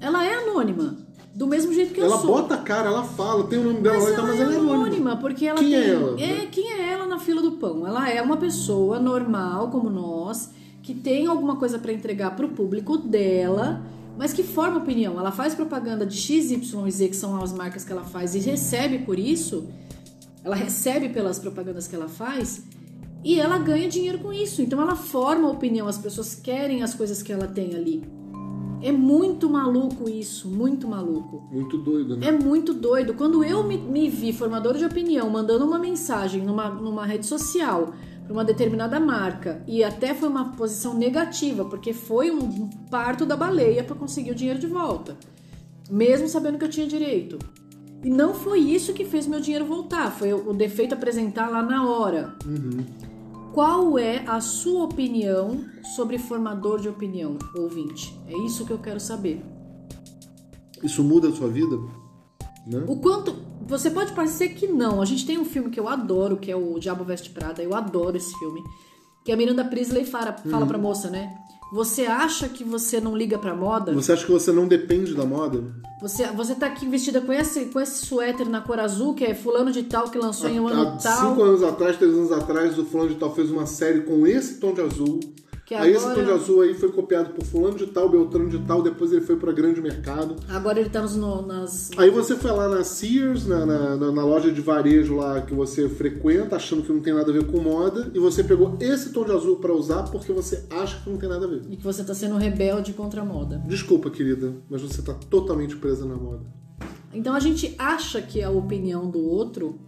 Ela é anônima. Do mesmo jeito que eu Uhum. Ela sou. bota a cara, ela fala, tem o nome dela Mas lá e tal, ela mas é ela é anônima. anônima, porque ela Quem tem. é ela? É, quem é ela na fila do pão? Ela é uma pessoa normal como nós, que tem alguma coisa para entregar pro público dela, mas que forma opinião. Ela faz propaganda de X, Y e Z, que são as marcas que ela faz, e recebe por isso. Ela recebe pelas propagandas que ela faz. E ela ganha dinheiro com isso. Então ela forma opinião, as pessoas querem as coisas que ela tem ali. É muito maluco isso, muito maluco. Muito doido, né? É muito doido. Quando eu me, me vi formador de opinião, mandando uma mensagem numa, numa rede social para uma determinada marca, e até foi uma posição negativa, porque foi um, parto da baleia para conseguir o dinheiro de volta, mesmo sabendo que eu tinha direito. E não foi isso que fez meu dinheiro voltar, foi o, defeito apresentar lá na hora. Qual é a sua opinião sobre formador de opinião, ouvinte? É isso que eu quero saber. Isso muda a sua vida? Né? O quanto. Você pode parecer que não. A gente tem um filme que eu adoro, que é o Diabo Veste Prada. Eu adoro esse filme. Que a Miranda Priestley fala, fala pra moça, né? Você acha que você não liga pra moda? Você acha que você não depende da moda? Você, você tá aqui vestida com esse, com esse suéter na cor azul, que é fulano de tal, que lançou em um ano Há tal. cinco anos atrás, três anos atrás, o fulano de tal fez uma série com esse tom de azul. Que aí esse agora- tom de azul aí foi copiado por fulano de tal, Beltrano de tal, depois ele foi para grande mercado. Agora ele tá nos, no- nas. Aí você foi lá na Sears, na, na, na- loja de varejo lá que você frequenta, achando que não tem nada a ver com moda, e você pegou esse tom de azul para usar porque você acha que não tem nada a ver. E que você tá sendo rebelde contra a moda. Desculpa, querida, mas você tá totalmente presa na moda. Então a gente acha que a opinião do outro,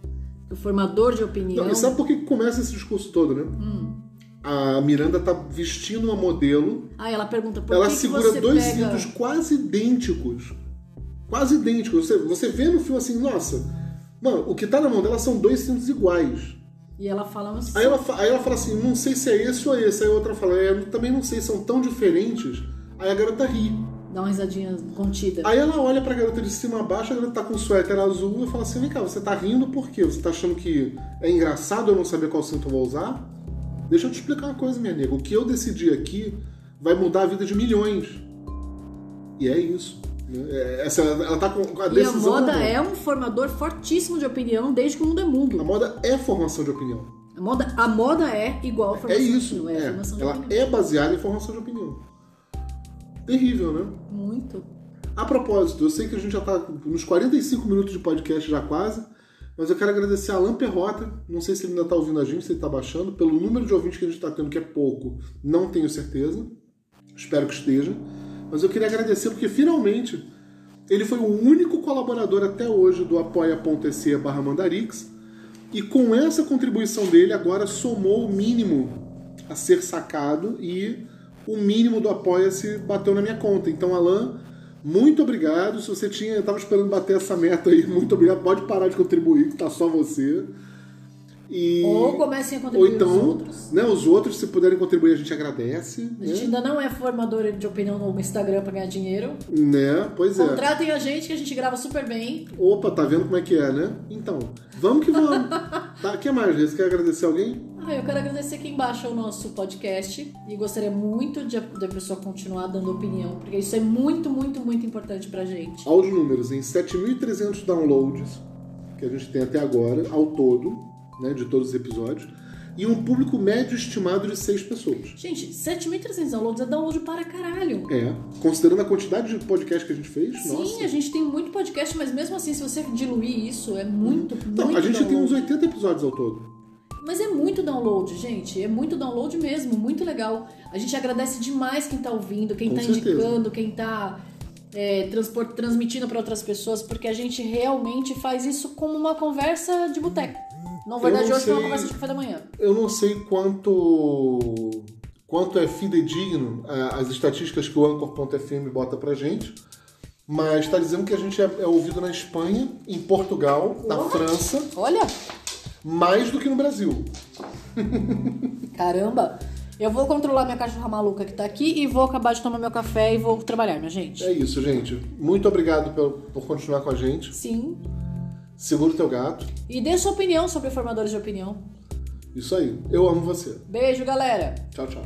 o formador de opinião. Não, e sabe por que que começa esse discurso todo, né? Hum. A Miranda tá vestindo uma modelo Aí ela pergunta por ela que, que segura você dois pega... cintos quase idênticos. Quase idênticos. Você, você vê no filme assim, nossa, mano, o que tá na mão dela são dois cintos iguais. E ela fala assim. Aí ela, aí ela fala assim, não sei se é esse ou esse. Aí a outra fala, é, eu também não sei, são tão diferentes. Aí a garota ri. Dá uma risadinha contida. Aí ela olha pra garota de cima a baixo, a garota tá com um suéter azul e fala assim, vem cá, você tá rindo por quê? Você tá achando que é engraçado eu não saber qual cinto eu vou usar? Deixa eu te explicar uma coisa, minha amiga. O que eu decidi aqui vai mudar a vida de milhões. E é isso. né? É, Essa, ela tá com a E a decisão moda é um formador fortíssimo de opinião desde que o mundo é A mundo. moda é formação de opinião. A moda, a moda é igual a É formação de isso. opinião. É, é. de Ela opinião. é baseada em formação de opinião. Terrível, né? Muito. A propósito, eu sei que a gente já tá nos 45 minutos de podcast já quase, mas eu quero agradecer a Alan Perrota, não sei se ele ainda tá ouvindo a gente, se ele tá baixando, pelo número de ouvintes que a gente tá tendo, que é pouco, não tenho certeza, espero que esteja, mas eu queria agradecer porque finalmente ele foi o único colaborador até hoje do apoia.se barra Mandarix, e com essa contribuição dele agora somou o mínimo a ser sacado e o mínimo do apoia-se bateu na minha conta. Então, Alan, muito obrigado. Se você tinha, estava esperando bater essa meta aí, muito obrigado. Pode parar de contribuir, que tá só você. E... Ou comecem a Ou contribuir então, os outros. né, os outros, se puderem contribuir, a gente agradece. A gente Né? ainda não é formador de opinião no Instagram pra ganhar dinheiro. né? Pois é. Contratem a gente que a gente grava super bem. Opa, tá vendo como é que é, né? Então, vamos que vamos. (laughs) Tá, o que mais? Você quer agradecer alguém? Ah, eu quero agradecer quem baixa o nosso podcast e gostaria muito de a pessoa continuar dando opinião, porque isso é muito, muito, muito importante pra gente. Aos números, em 7.300 downloads que a gente tem até agora, ao todo, né, de todos os episódios, e um público médio estimado de 6 pessoas. Gente, 7.300 downloads é download para caralho. É, considerando a quantidade de podcast que a gente fez, Sim, nossa. a gente tem muito podcast, mas mesmo assim, se você diluir isso, é muito, Não, muito a gente tem uns download. 80 episódios ao todo. Mas é muito download, gente. É muito download mesmo, muito legal. A gente agradece demais quem tá ouvindo, quem Com tá certeza. indicando, quem tá é, transpor- transmitindo para outras pessoas, porque a gente realmente faz isso como uma conversa de boteco. Na verdade, hoje foi uma sei- conversa de café da manhã. Eu não sei quanto quanto é fidedigno ah, as estatísticas que o Anchor.fm bota pra gente, mas está dizendo que a gente é, é ouvido na Espanha, em Portugal, na What? França, Olha, mais do que no Brasil. caramba. Eu vou controlar minha cachorra maluca que tá aqui e vou acabar de tomar meu café e vou trabalhar, minha gente. É isso, gente. Muito obrigado por, por continuar com a gente. Sim. Segura o teu gato. E dê sua opinião sobre formadores de opinião. Isso aí. Eu amo você. Beijo, galera. Tchau, tchau.